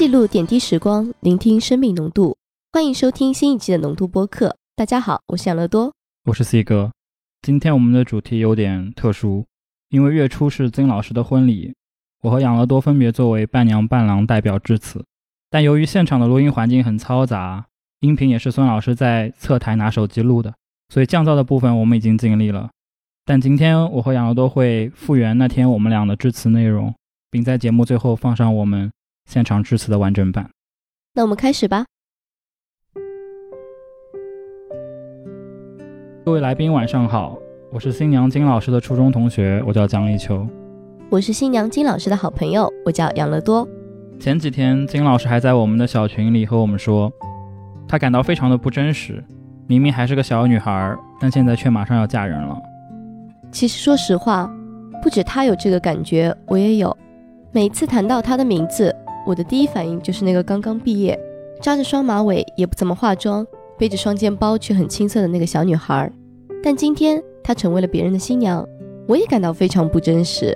记录点滴时光，聆听生命浓度。欢迎收听新一期的浓度播客。大家好，我是养乐多，我是 C 哥。今天我们的主题有点特殊，因为月初是曾老师的婚礼，我和养乐多分别作为伴娘伴郎代表致辞。但由于现场的录音环境很嘈杂，音频也是孙老师在侧台拿手机录的，所以降噪的部分我们已经尽力了。但今天我和养乐多会复原那天我们俩的致辞内容，并在节目最后放上我们现场致辞的完整版。那我们开始吧。各位来宾晚上好，我是新娘金老师的初中同学，我叫蒋立秋。我是新娘金老师的好朋友，我叫杨乐多。前几天，金老师还在我们的小群里和我们说，他感到非常的不真实。明明还是个小女孩，但现在却马上要嫁人了。其实说实话，不止他有这个感觉，我也有。每次谈到她的名字，我的第一反应就是那个刚刚毕业、扎着双马尾、也不怎么化妆、背着双肩包却很青涩的那个小女孩。但今天她成为了别人的新娘，我也感到非常不真实。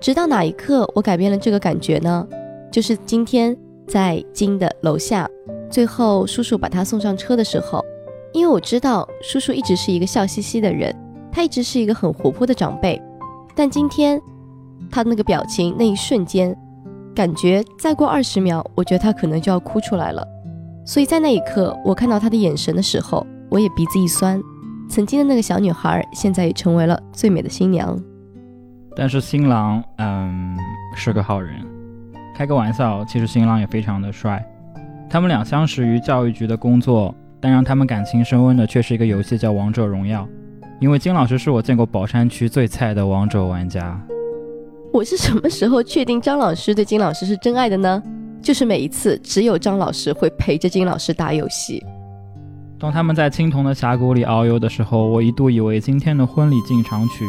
直到哪一刻，我改变了这个感觉呢？就是今天在金的楼下，最后叔叔把她送上车的时候，因为我知道叔叔一直是一个笑嘻嘻的人，他一直是一个很活泼的长辈，但今天他那个表情，那一瞬间，感觉再过二十秒，我觉得他可能就要哭出来了。所以在那一刻，我看到他的眼神的时候，我也鼻子一酸。曾经的那个小女孩，现在也成为了最美的新娘。但是新郎，嗯，是个好人。开个玩笑，其实新郎也非常的帅。他们俩相识于教育局的工作，但让他们感情升温的却是一个游戏，叫《王者荣耀》。因为金老师是我见过宝山区最菜的王者玩家。我是什么时候确定张老师对金老师是真爱的呢？就是每一次只有张老师会陪着金老师打游戏。当他们在青铜的峡谷里遨游的时候，我一度以为今天的婚礼进场曲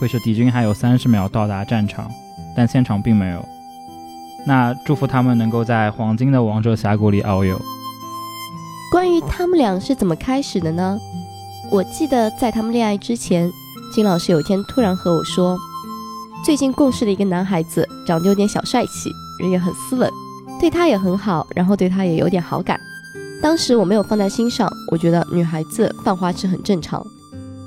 会是敌军还有三十秒到达战场，但现场并没有。那祝福他们能够在黄金的王者峡谷里遨游。关于他们俩是怎么开始的呢？我记得在他们恋爱之前，金老师有一天突然和我说，最近共事的一个男孩子长得有点小帅气，人也很斯文，对他也很好，然后对他也有点好感。当时我没有放在心上，我觉得女孩子犯花痴很正常。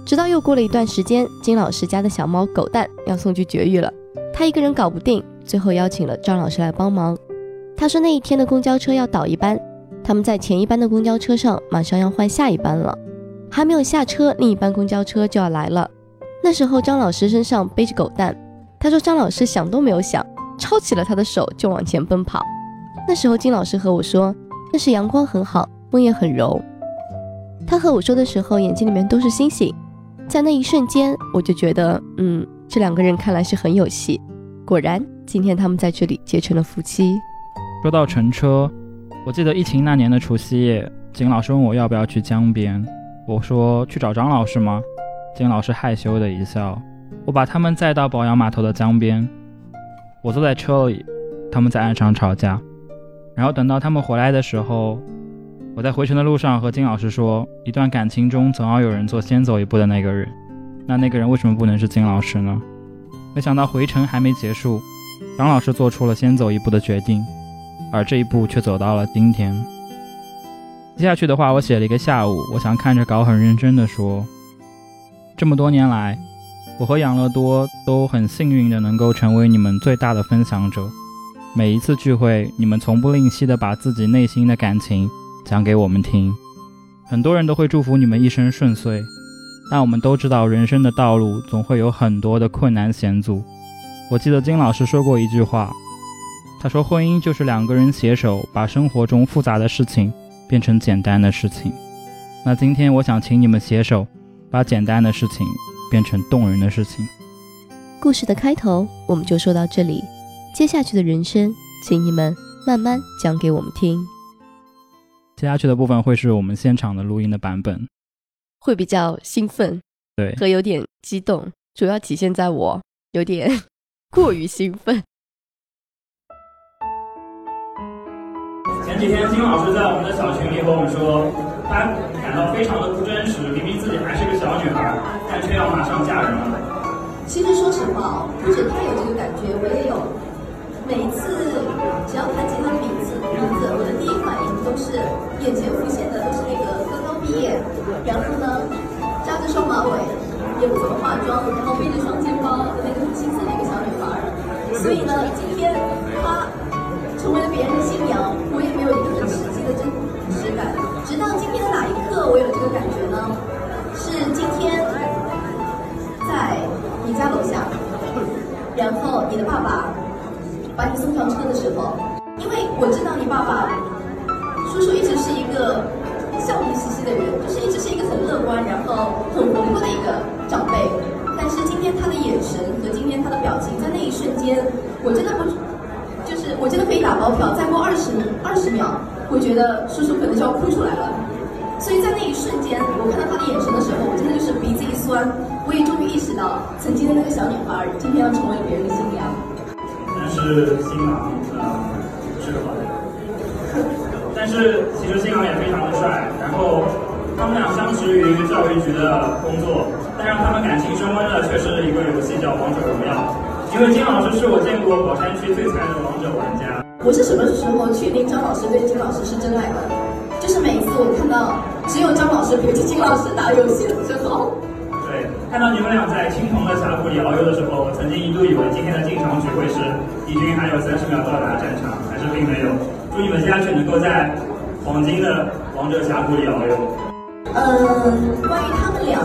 直到又过了一段时间，金老师家的小猫狗蛋要送去绝育了，他一个人搞不定。最后邀请了张老师来帮忙。他说那一天的公交车要倒一班，他们在前一班的公交车上，马上要换下一班了。还没有下车，另一班公交车就要来了。那时候张老师身上背着狗蛋，他说张老师想都没有想，抄起了他的手就往前奔跑。那时候金老师和我说，那是阳光很好，风也很柔。他和我说的时候，眼睛里面都是星星。在那一瞬间，我就觉得，嗯，这两个人看来是很有戏。果然。今天他们在这里结成了夫妻。说到乘车，我记得疫情那年的除夕夜，金老师问我要不要去江边，我说去找张老师吗？金老师害羞的一笑。我把他们载到宝阳码头的江边，我坐在车里，他们在岸上吵架。然后等到他们回来的时候，我在回程的路上和金老师说，一段感情中总要有人做先走一步的那个人，那那个人为什么不能是金老师呢？没想到回程还没结束。张老师做出了先走一步的决定，而这一步却走到了今天。接下去的话，我写了一个下午，我想看着稿，很认真的说：这么多年来，我和养乐多都很幸运的能够成为你们最大的分享者。每一次聚会，你们从不吝惜的把自己内心的感情讲给我们听。很多人都会祝福你们一生顺遂，但我们都知道，人生的道路总会有很多的困难险阻。我记得金老师说过一句话，他说：“婚姻就是两个人携手，把生活中复杂的事情变成简单的事情。”那今天我想请你们携手，把简单的事情变成动人的事情。故事的开头我们就说到这里，接下去的人生，请你们慢慢讲给我们听。接下去的部分会是我们现场的录音的版本，会比较兴奋，对，和有点激动，主要体现在我有点。过于兴奋。前几天金老师在我们的小群里和我们说，他感到非常的不真实，明明自己还是个小女孩，但却要马上嫁人了。其实说实话，不止他有这个感觉，我也有。每次只要谈起他的名字，名字，我的第一反应都是眼前浮现的都是那个刚刚毕业，然后呢扎着双马尾，也不怎么化妆，然后背着双肩包的那个很青涩的一个小女孩。所以呢，今天她成为了别人的新娘，我也没有一个我有这个感觉呢？是今天在你家楼下，然后你的爸爸把你送上车的时候，因为我知道你爸爸叔叔一直是一个笑眯兮兮的人，就是一直是一个很乐观，然后很活泼的一个长辈。但是今天他的眼神和今天他的表情，在那一瞬间，我真的不，就是我真的可以打包票，再过二十二十秒，我觉得叔叔可能就要哭出来了。所以在那一瞬间，我看到他的眼神的时候，我真的就是鼻子一酸，我也终于意识到，曾经的那个小女孩，今天要成为别人的新娘。但是新郎啊是个好人，但是其实新郎也非常的帅。然后他们俩相识于教育局的工作，但让他们感情升温的却是一个游戏叫《王者荣耀》。因为金老师是我见过宝山区最菜的王者玩家。我是什么时候确定张老师对金老师是真爱的？我看到只有张老师陪着金老师打游戏的时候。对，看到你们俩在青铜的峡谷里遨游的时候，我曾经一度以为今天的进场曲会是敌军还有三十秒到达战场，但是并没有。祝你们接下去能够在黄金的王者峡谷里遨游。嗯，关于他们俩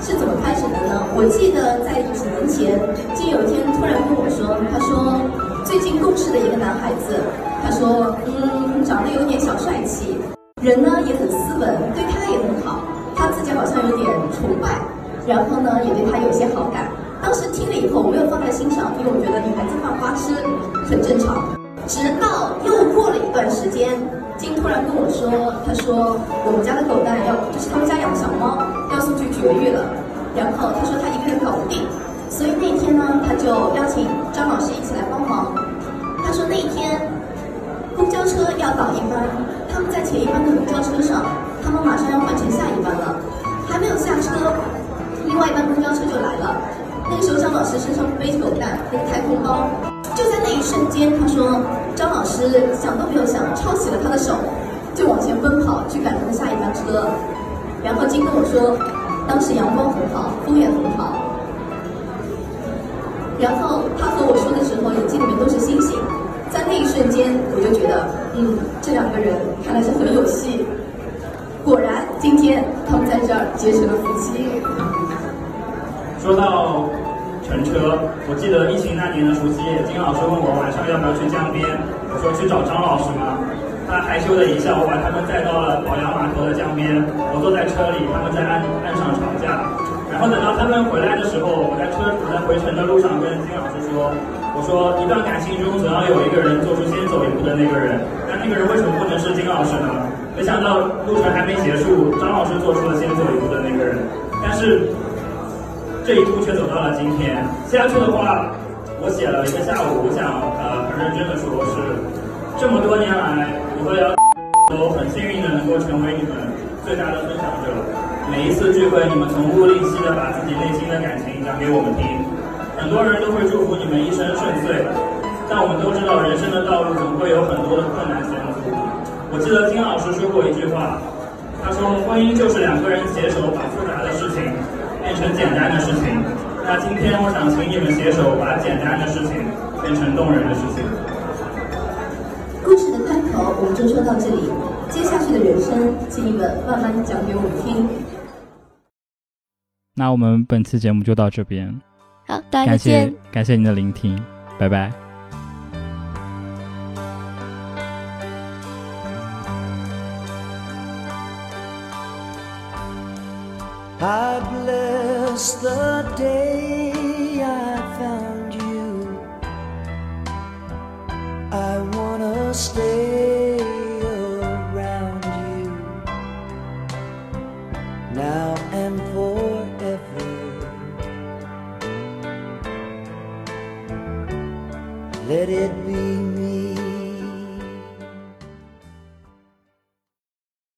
是怎么开始的呢？我记得在几年前，金有一天突然跟我说，他说最近共事的一个男孩子，他说嗯，长得有点小帅气，人呢也很斯文，对他也很好，他自己好像有点崇拜，然后呢也对他有些好感。当时听了以后，我没有放在心上，因为我觉得女孩子犯花痴很正常。直到又过了一段时间，金突然跟我说，他说我们家的狗蛋要，就是他们家养的小猫要送去绝育了，然后他说他一个人搞不定，所以那天呢，他就邀请张老师一起来帮忙。他说那天车要倒一班，他们在前一班的公交车上，他们马上要换成下一班了，还没有下车，另外一班公交车就来了。那个时候张老师身上背着狗蛋那个太空包，就在那一瞬间，他说张老师想都没有想，抄起了他的手，就往前奔跑去赶他的下一班车。然后金跟我说，当时阳光很好，风也很好。然后他和我说的时候，眼睛里面都是星星。在那一瞬间，我就觉得，嗯，这两个人看来是很有戏。果然，今天他们在这儿结成了夫妻。说到乘车，我记得疫情那年的除夕，金老师问我晚上要不要去江边，我说去找张老师吗？他害羞的一笑，我把他们带到了宝阳码头的江边，我坐在车里，他们在岸岸上吵架。然后等到他们回来的时候，我在车我在回程的路上跟金老师说，我说一段感情中总要有一个人做出先走一步的那个人，但那个人为什么不能是金老师呢？没想到路程还没结束，张老师做出了先走一步的那个人，但是。这一步却走到了今天。接下去的话，我写了一个下午，我想呃很认真的说，是这么多年来，我和姚都很幸运的能够成为你们最大的分享者。每一次聚会，你们从不吝惜的把自己内心的感情讲给我们听。很多人都会祝福你们一生顺遂，但我们都知道人生的道路总会有很多的困难险阻。我记得金老师说过一句话，他说婚姻就是两个人携手把复杂的事情。变成简单的事情。那今天我想请你们携手，把简单的事情变成动人的事情。故事的开头我们就说到这里，接下去的人生，请你们慢慢讲给我们听。那我们本期节目就到这边，好，大家再感见谢。感谢您的聆听，拜拜。I bless the day